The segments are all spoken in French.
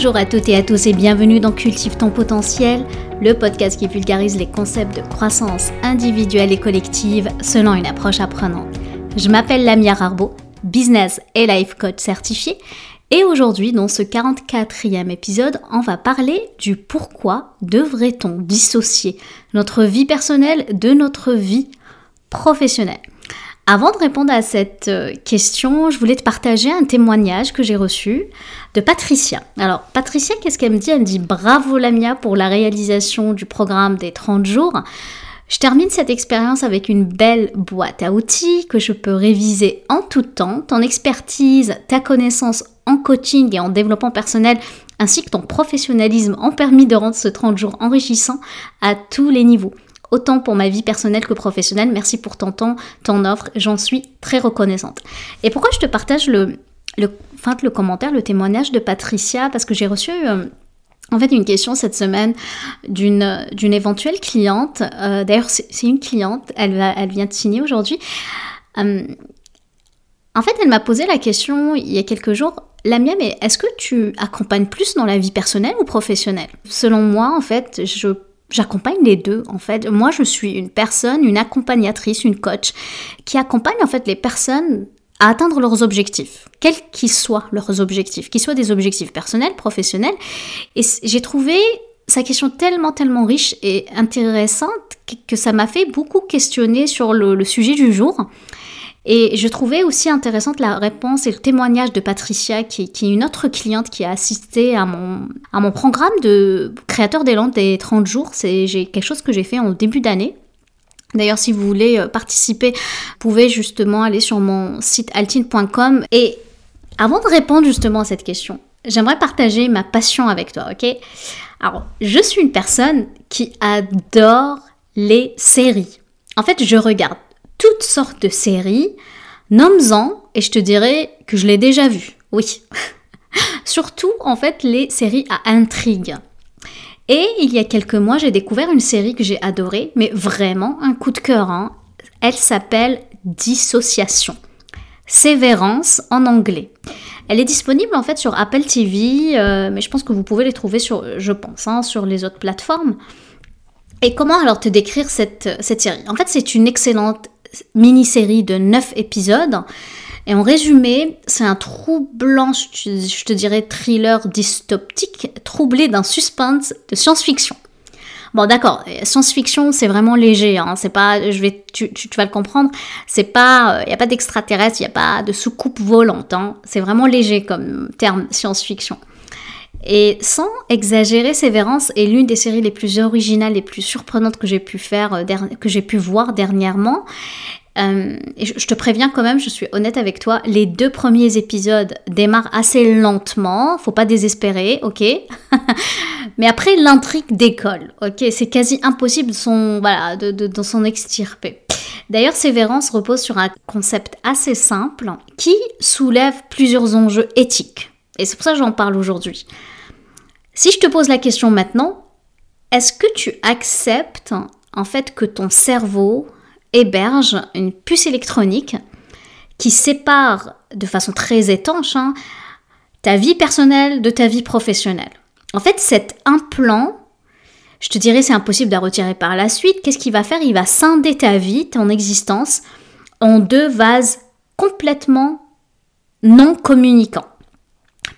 Bonjour à toutes et à tous et bienvenue dans Cultive ton potentiel, le podcast qui vulgarise les concepts de croissance individuelle et collective selon une approche apprenante. Je m'appelle Lamia Rarbo, business et life coach certifié, et aujourd'hui, dans ce 44e épisode, on va parler du pourquoi devrait-on dissocier notre vie personnelle de notre vie professionnelle. Avant de répondre à cette euh, question, je voulais te partager un témoignage que j'ai reçu de Patricia. Alors, Patricia, qu'est-ce qu'elle me dit? Elle me dit bravo Lamia pour la réalisation du programme des 30 jours. Je termine cette expérience avec une belle boîte à outils que je peux réviser en tout temps. Ton expertise, ta connaissance en coaching et en développement personnel, ainsi que ton professionnalisme ont permis de rendre ce 30 jours enrichissant à tous les niveaux autant pour ma vie personnelle que professionnelle. Merci pour ton temps, ton offre, j'en suis très reconnaissante. Et pourquoi je te partage le, le, le commentaire, le témoignage de Patricia? Parce que j'ai reçu... Euh, en fait, une question cette semaine d'une d'une éventuelle cliente. Euh, d'ailleurs, c'est une cliente. Elle va, elle vient de signer aujourd'hui. Euh, en fait, elle m'a posé la question il y a quelques jours. La mienne, est-ce que tu accompagnes plus dans la vie personnelle ou professionnelle? Selon moi, en fait, je J'accompagne les deux en fait. Moi, je suis une personne, une accompagnatrice, une coach qui accompagne en fait les personnes à atteindre leurs objectifs, quels qu'ils soient leurs objectifs, qu'ils soient des objectifs personnels, professionnels. Et j'ai trouvé sa question tellement, tellement riche et intéressante que ça m'a fait beaucoup questionner sur le, le sujet du jour. Et je trouvais aussi intéressante la réponse et le témoignage de Patricia, qui, est une autre cliente qui a assisté à mon, à mon programme de créateur d'élan des 30 jours. C'est quelque chose que j'ai fait en début d'année. D'ailleurs, si vous voulez euh, participer, vous pouvez justement aller sur mon site altine.com. Et avant de répondre justement à cette question, j'aimerais partager ma passion avec toi, ok? Alors, je suis une personne qui adore les séries. En fait, je regarde toutes sortes de séries. Nomme-en et je te dirai que je l'ai déjà vu. Oui. Surtout, en fait, les séries à intrigue. Et il y a quelques mois, j'ai découvert une série que j'ai adorée, mais vraiment un coup de cœur. Hein. Elle s'appelle Dissociation. Sévérance en anglais. Elle est disponible en fait sur Apple TV, euh, mais je pense que vous pouvez les trouver sur, je pense, hein, sur les autres plateformes. Et comment alors te décrire cette, cette série? En fait, c'est une excellente mini-série de 9 épisodes. Et en résumé, c'est un troublant, je te dirais, thriller dystopique, troublé d'un suspense de science-fiction. Bon, d'accord, science-fiction, c'est vraiment léger, hein, c'est pas, je vais, tu, vas le comprendre, c'est pas, il n'y a pas d'extraterrestre, il n'y a pas de soucoupe volante, hein, c'est vraiment léger comme terme science-fiction. Et sans exagérer, Sévérance est l'une des séries les plus originales, les plus surprenantes que j'ai pu faire, euh, que j'ai pu voir dernièrement. Euh, et je, te préviens quand même, je suis honnête avec toi, les deux premiers épisodes démarrent assez lentement, faut pas désespérer, ok? Mais après, l'intrigue décolle, ok? C'est quasi impossible de, s'en extirper. D'ailleurs, Sévérance repose sur un concept assez simple qui soulève plusieurs enjeux éthiques. Et c'est pour ça que j'en parle aujourd'hui. Si je te pose la question maintenant, est-ce que tu acceptes en fait que ton cerveau héberge une puce électronique qui sépare de façon très étanche hein, ta vie personnelle de ta vie professionnelle? En fait, cet implant, je te dirais c'est impossible de retirer par la suite. Qu'est-ce qu'il va faire? Il va scinder ta vie, ton existence, en deux vases complètement non communicants.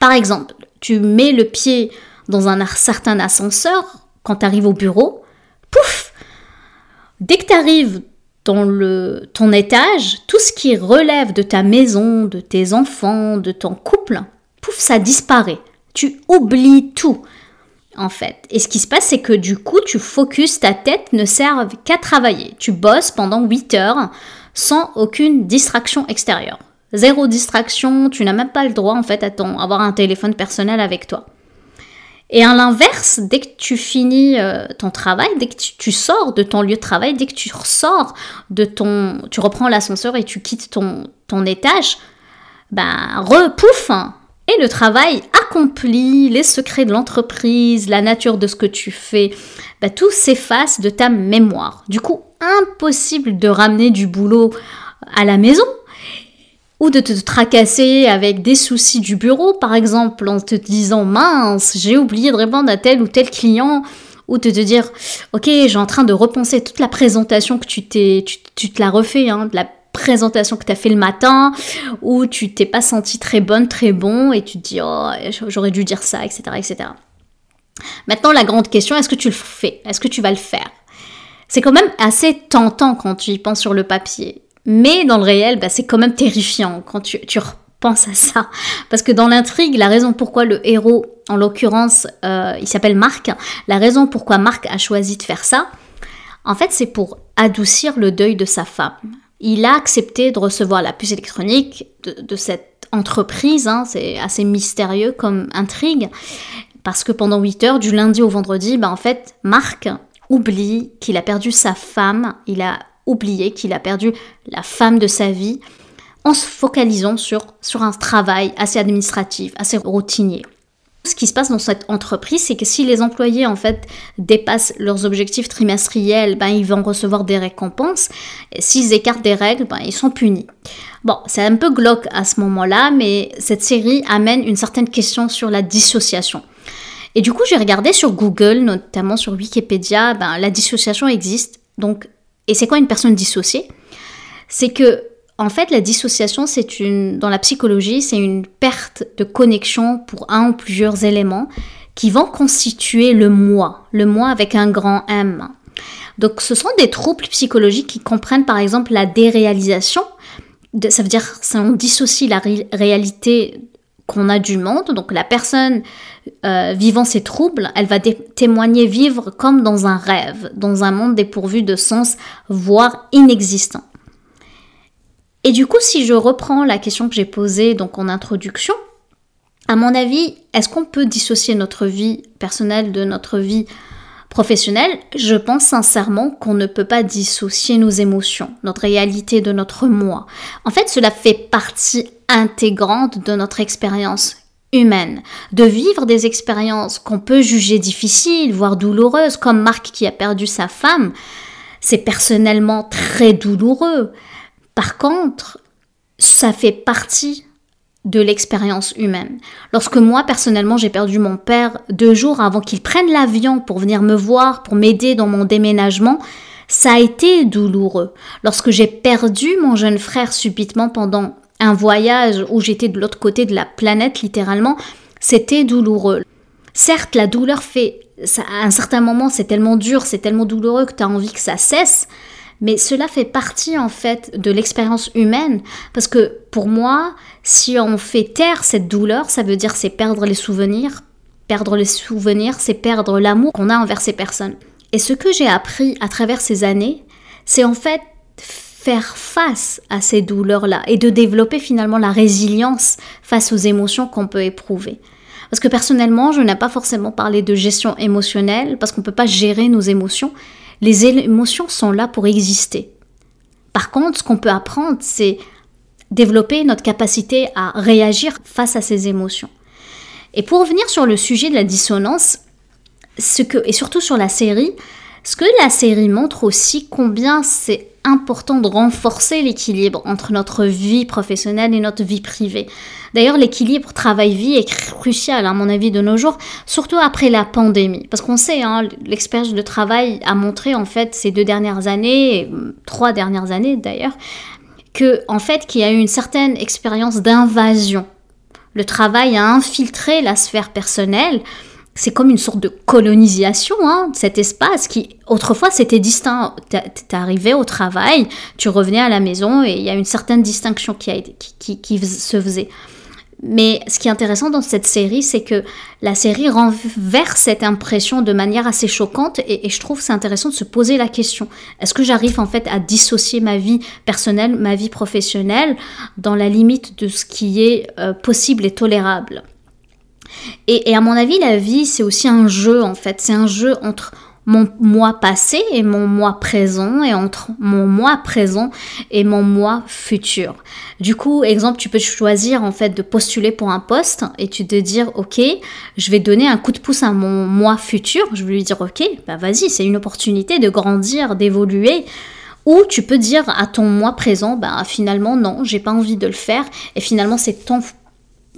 Par exemple, tu mets le pied dans un certain ascenseur quand tu arrives au bureau, pouf Dès que tu arrives dans ton étage, tout ce qui relève de ta maison, de tes enfants, de ton couple, pouf, ça disparaît. Tu oublies tout, en fait. Et ce qui se passe, c'est que du coup, tu focuses, ta tête ne sert qu'à travailler. Tu bosses pendant 8 heures sans aucune distraction extérieure. Zéro distraction, tu n'as même pas le droit en fait à ton, avoir un téléphone personnel avec toi. Et à l'inverse, dès que tu finis euh, ton travail, dès que tu, sors de ton lieu de travail, dès que tu ressors de ton, tu reprends l'ascenseur et tu quittes ton, ton étage, ben repouf et le travail accompli, les secrets de l'entreprise, la nature de ce que tu fais, ben, tout s'efface de ta mémoire. Du coup, impossible de ramener du boulot à la maison ou de te tracasser avec des soucis du bureau, par exemple, en te disant mince, j'ai oublié de répondre à tel ou tel client, ou de te dire ok, j'ai en train de repenser toute la présentation que tu t'es, tu, te l'as refait, hein, de la présentation que tu as fait le matin, ou tu t'es pas senti très bonne, très bon, et tu te dis oh, j'aurais dû dire ça, etc., etc. Maintenant, la grande question, est-ce que tu le fais? Est-ce que tu vas le faire? C'est quand même assez tentant quand tu y penses sur le papier. Mais dans le réel, bah, c'est quand même terrifiant quand tu, repenses à ça. Parce que dans l'intrigue, la raison pourquoi le héros, en l'occurrence, euh, il s'appelle Marc, la raison pourquoi Marc a choisi de faire ça, en fait, c'est pour adoucir le deuil de sa femme. Il a accepté de recevoir la puce électronique de, cette entreprise, hein, c'est assez mystérieux comme intrigue, parce que pendant 8 heures, du lundi au vendredi, bah, en fait, Marc oublie qu'il a perdu sa femme, il a oublié qu'il a perdu la femme de sa vie, en se focalisant sur, sur un travail assez administratif, assez routinier. Ce qui se passe dans cette entreprise, c'est que si les employés en fait dépassent leurs objectifs trimestriels, ben, ils vont recevoir des récompenses. S'ils écartent des règles, ben, ils sont punis. Bon, c'est un peu glauque à ce moment-là, mais cette série amène une certaine question sur la dissociation. Et du coup, j'ai regardé sur Google, notamment sur Wikipédia, ben, la dissociation existe. Donc, et c'est quoi une personne dissociée? C'est que, en fait, la dissociation, c'est une, dans la psychologie, c'est une perte de connexion pour un ou plusieurs éléments qui vont constituer le moi, le moi avec un grand M. Donc, ce sont des troubles psychologiques qui comprennent, par exemple, la déréalisation. ça veut dire, on dissocie la réalité qu'on a du monde. Donc la personne euh, vivant ces troubles, elle va témoigner vivre comme dans un rêve, dans un monde dépourvu de sens, voire inexistant. Et du coup, si je reprends la question que j'ai posée donc en introduction, à mon avis, est-ce qu'on peut dissocier notre vie personnelle de notre vie professionnelle Je pense sincèrement qu'on ne peut pas dissocier nos émotions, notre réalité de notre moi. En fait, cela fait partie intégrante de notre expérience humaine, de vivre des expériences qu'on peut juger difficiles, voire douloureuses, comme Marc qui a perdu sa femme, c'est personnellement très douloureux. Par contre, ça fait partie de l'expérience humaine. Lorsque moi, personnellement, j'ai perdu mon père deux jours avant qu'il prenne l'avion pour venir me voir, pour m'aider dans mon déménagement, ça a été douloureux. Lorsque j'ai perdu mon jeune frère subitement pendant un voyage où j'étais de l'autre côté de la planète, littéralement, c'était douloureux. Certes, la douleur fait... à un certain moment, c'est tellement dur, c'est tellement douloureux que tu as envie que ça cesse, mais cela fait partie en fait de l'expérience humaine parce que pour moi, si on fait taire cette douleur, ça veut dire c'est perdre les souvenirs. Perdre les souvenirs, c'est perdre l'amour qu'on a envers ces personnes. Et ce que j'ai appris à travers ces années, c'est en fait faire face à ces douleurs-là et de développer finalement la résilience face aux émotions qu'on peut éprouver. Parce que personnellement, je n'ai pas forcément parlé de gestion émotionnelle parce qu'on ne peut pas gérer nos émotions, les émotions sont là pour exister. Par contre, ce qu'on peut apprendre, c'est développer notre capacité à réagir face à ces émotions. Et pour revenir sur le sujet de la dissonance, ce que, et surtout sur la série, ce que la série montre aussi combien c'est important de renforcer l'équilibre entre notre vie professionnelle et notre vie privée? D'ailleurs, l'équilibre travail-vie est crucial, à mon avis, de nos jours, surtout après la pandémie. Parce qu'on sait, hein, l'expérience de travail a montré, en fait, ces deux dernières années, trois dernières années d'ailleurs, que, en fait, qu'il y a eu une certaine expérience d'invasion. Le travail a infiltré la sphère personnelle, c'est comme une sorte de colonisation, hein, cet espace qui autrefois c'était distinct. Arrivé au travail, tu revenais à la maison et il y a une certaine distinction qui, se faisait. Mais ce qui est intéressant dans cette série, c'est que la série renverse cette impression de manière assez choquante et, je trouve c'est intéressant de se poser la question. Est-ce que j'arrive en fait à dissocier ma vie personnelle, ma vie professionnelle dans la limite de ce qui est euh, possible et tolérable? Et, à mon avis, la vie, c'est aussi un jeu, en fait. C'est un jeu entre mon moi passé et mon moi présent et entre mon moi présent et mon moi futur. Du coup, exemple, tu peux choisir en fait de postuler pour un poste et tu te dire OK, je vais donner un coup de pouce à mon moi futur, je vais lui dire OK, bah vas-y, c'est une opportunité de grandir, d'évoluer Ou tu peux dire à ton moi présent, bah finalement non, j'ai pas envie de le faire, et finalement c'est ton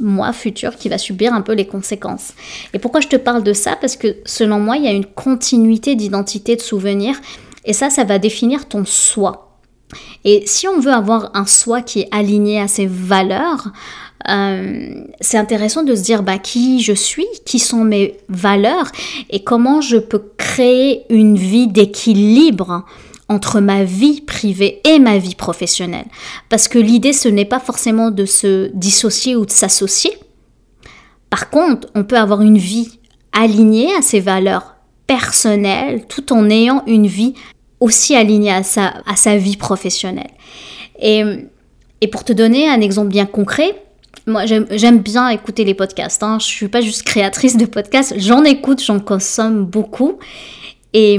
moi futur qui va subir un peu les conséquences. Et pourquoi je te parle de ça? Parce que selon moi, il y a une continuité d'identité, de souvenirs, et ça, ça va définir ton soi. Et si on veut avoir un soi qui est aligné à ses valeurs, euh, c'est intéressant de se dire bah, qui je suis, qui sont mes valeurs et comment je peux créer une vie d'équilibre entre ma vie privée et ma vie professionnelle. Parce que l'idée, ce n'est pas forcément de se dissocier ou de s'associer. Par contre, on peut avoir une vie alignée à ses valeurs personnelles tout en ayant une vie aussi alignée à sa, à sa vie professionnelle. Et, et pour te donner un exemple bien concret, moi, j'aime bien écouter les podcasts. Hein. Je suis pas juste créatrice de podcasts, j'en écoute, j'en consomme beaucoup. Et,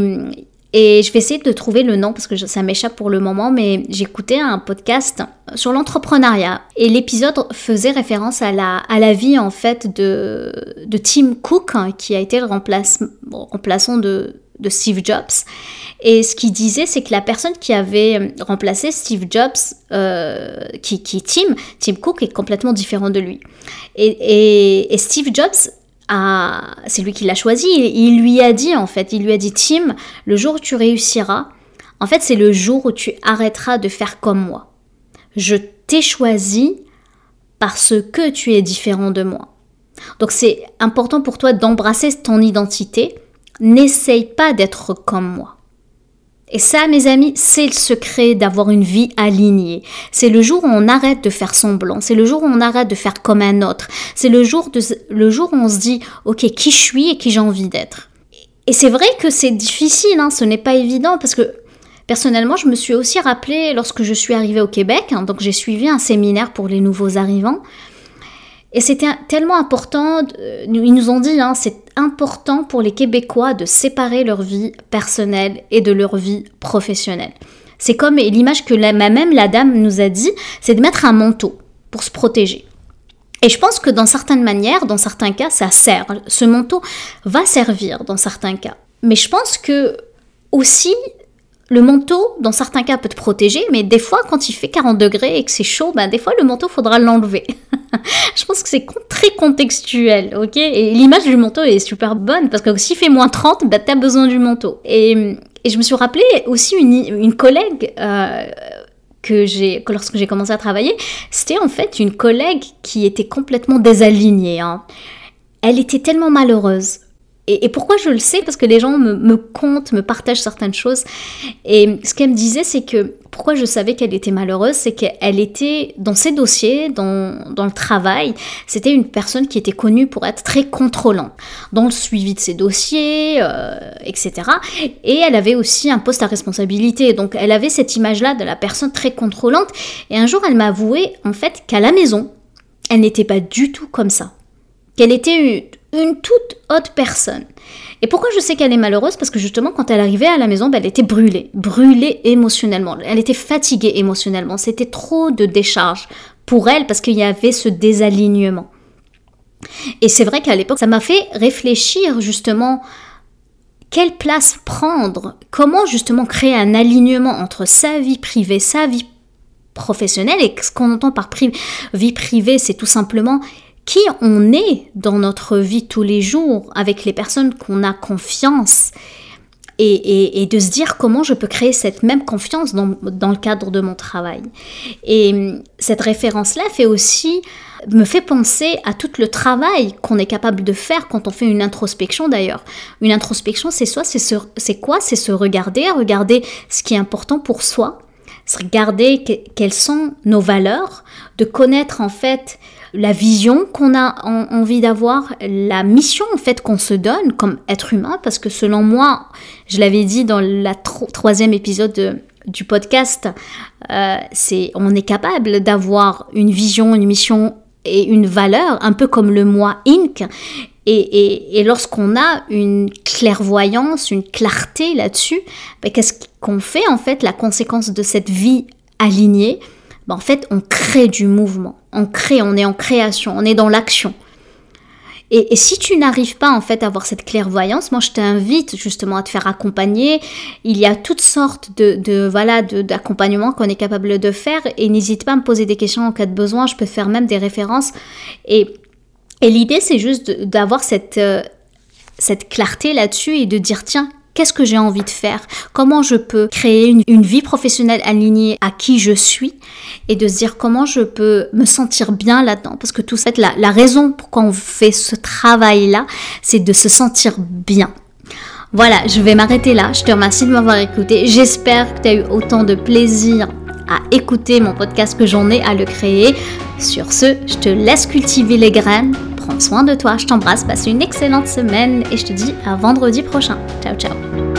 et je vais essayer de trouver le nom parce que ça m'échappe pour le moment, mais j'écoutais un podcast sur l'entrepreneuriat et l'épisode faisait référence à la, à la vie en fait de, de Tim Cook hein, qui a été le remplaçant de, de Steve Jobs. Et ce qu'il disait, c'est que la personne qui avait remplacé Steve Jobs, euh, qui, qui Tim, Tim Cook, est complètement différent de lui. Et, et, Steve Jobs, c'est lui qui l'a choisi, il lui a dit en fait, il lui a dit Tim, le jour où tu réussiras, en fait c'est le jour où tu arrêteras de faire comme moi. Je t'ai choisi parce que tu es différent de moi. Donc c'est important pour toi d'embrasser ton identité N'essaye pas d'être comme moi. Et ça, mes amis, c'est le secret d'avoir une vie alignée. C'est le jour où on arrête de faire semblant. C'est le jour où on arrête de faire comme un autre. C'est le jour, de, le jour où on se dit, OK, qui je suis et qui j'ai envie d'être. Et c'est vrai que c'est difficile, hein, ce n'est pas évident parce que personnellement, je me suis aussi rappelé lorsque je suis arrivée au Québec, hein, donc j'ai suivi un séminaire pour les nouveaux arrivants. Et c'était tellement important, ils nous ont dit, hein, c'est important pour les Québécois de séparer leur vie personnelle et de leur vie professionnelle. C'est comme l'image que la, même la dame nous a dit, c'est de mettre un manteau pour se protéger. Et je pense que dans certaines manières, dans certains cas, ça sert. Ce manteau va servir dans certains cas. Mais je pense que aussi, le manteau, dans certains cas, peut te protéger, mais des fois, quand il fait 40 degrés et que c'est chaud, ben, des fois, le manteau, faudra l'enlever. je pense que c'est très contextuel, ok? Et l'image du manteau est super bonne, parce que s'il fait moins 30, ben, as besoin du manteau. Et, je me suis rappelé aussi une, collègue... Euh, que j'ai lorsque j'ai commencé à travailler, c'était en fait une collègue qui était complètement désalignée. Hein. Elle était tellement malheureuse et, pourquoi je le sais? Parce que les gens me, me, comptent, me partagent certaines choses. Et ce qu'elle me disait, c'est que pourquoi je savais qu'elle était malheureuse, c'est qu'elle était dans ses dossiers, dans, dans le travail, c'était une personne qui était connue pour être très contrôlante dans le suivi de ses dossiers, euh, etc. Et elle avait aussi un poste à responsabilité. Donc elle avait cette image-là de la personne très contrôlante. Et un jour, elle m'a avoué en fait qu'à la maison, elle n'était pas du tout comme ça. Qu'elle était une toute autre personne. Et pourquoi je sais qu'elle est malheureuse? Parce que justement, quand elle arrivait à la maison, ben, elle était brûlée, brûlée émotionnellement. Elle était fatiguée émotionnellement. C'était trop de décharge pour elle parce qu'il y avait ce désalignement. Et c'est vrai qu'à l'époque, ça m'a fait réfléchir justement quelle place prendre, comment justement créer un alignement entre sa vie privée, sa vie professionnelle. Et ce qu'on entend par vie privée, c'est tout simplement qui on est dans notre vie tous les jours avec les personnes qu'on a confiance et, de se dire comment je peux créer cette même confiance dans, le cadre de mon travail. Et cette référence-là fait aussi me fait penser à tout le travail qu'on est capable de faire quand on fait une introspection d'ailleurs. Une introspection, c'est c'est quoi? C'est se regarder, regarder ce qui est important pour soi, se regarder quelles sont nos valeurs, de connaître en fait la vision qu'on a envie d'avoir, la mission en fait qu'on se donne comme être humain, parce que selon moi, je l'avais dit dans le troisième épisode du podcast, euh, c'est on est capable d'avoir une vision, une mission et une valeur, un peu comme le moi Inc. Et, et, lorsqu'on a une clairvoyance, une clarté là-dessus, ben, qu'est-ce qu'on fait en fait La conséquence de cette vie alignée, ben, en fait, on crée du mouvement. On crée, on est en création, on est dans l'action. Et, si tu n'arrives pas en fait à avoir cette clairvoyance, moi je t'invite justement à te faire accompagner. Il y a toutes sortes de, de voilà d'accompagnements qu'on est capable de faire et n'hésite pas à me poser des questions en cas de besoin. Je peux faire même des références et et l'idée, c'est juste d'avoir cette, euh, cette clarté là-dessus et de dire, tiens, qu'est-ce que j'ai envie de faire? Comment je peux créer une, vie professionnelle alignée à qui je suis? Et de se dire comment je peux me sentir bien là-dedans Parce que tout ça, la, la raison pourquoi on fait ce travail-là, c'est de se sentir bien. Voilà, je vais m'arrêter là. Je te remercie de m'avoir écouté. J'espère que tu as eu autant de plaisir à écouter mon podcast que j'en ai à le créer. Sur ce, je te laisse cultiver les graines Prends soin de toi, je t'embrasse, passe une excellente semaine et je te dis à vendredi prochain. Ciao ciao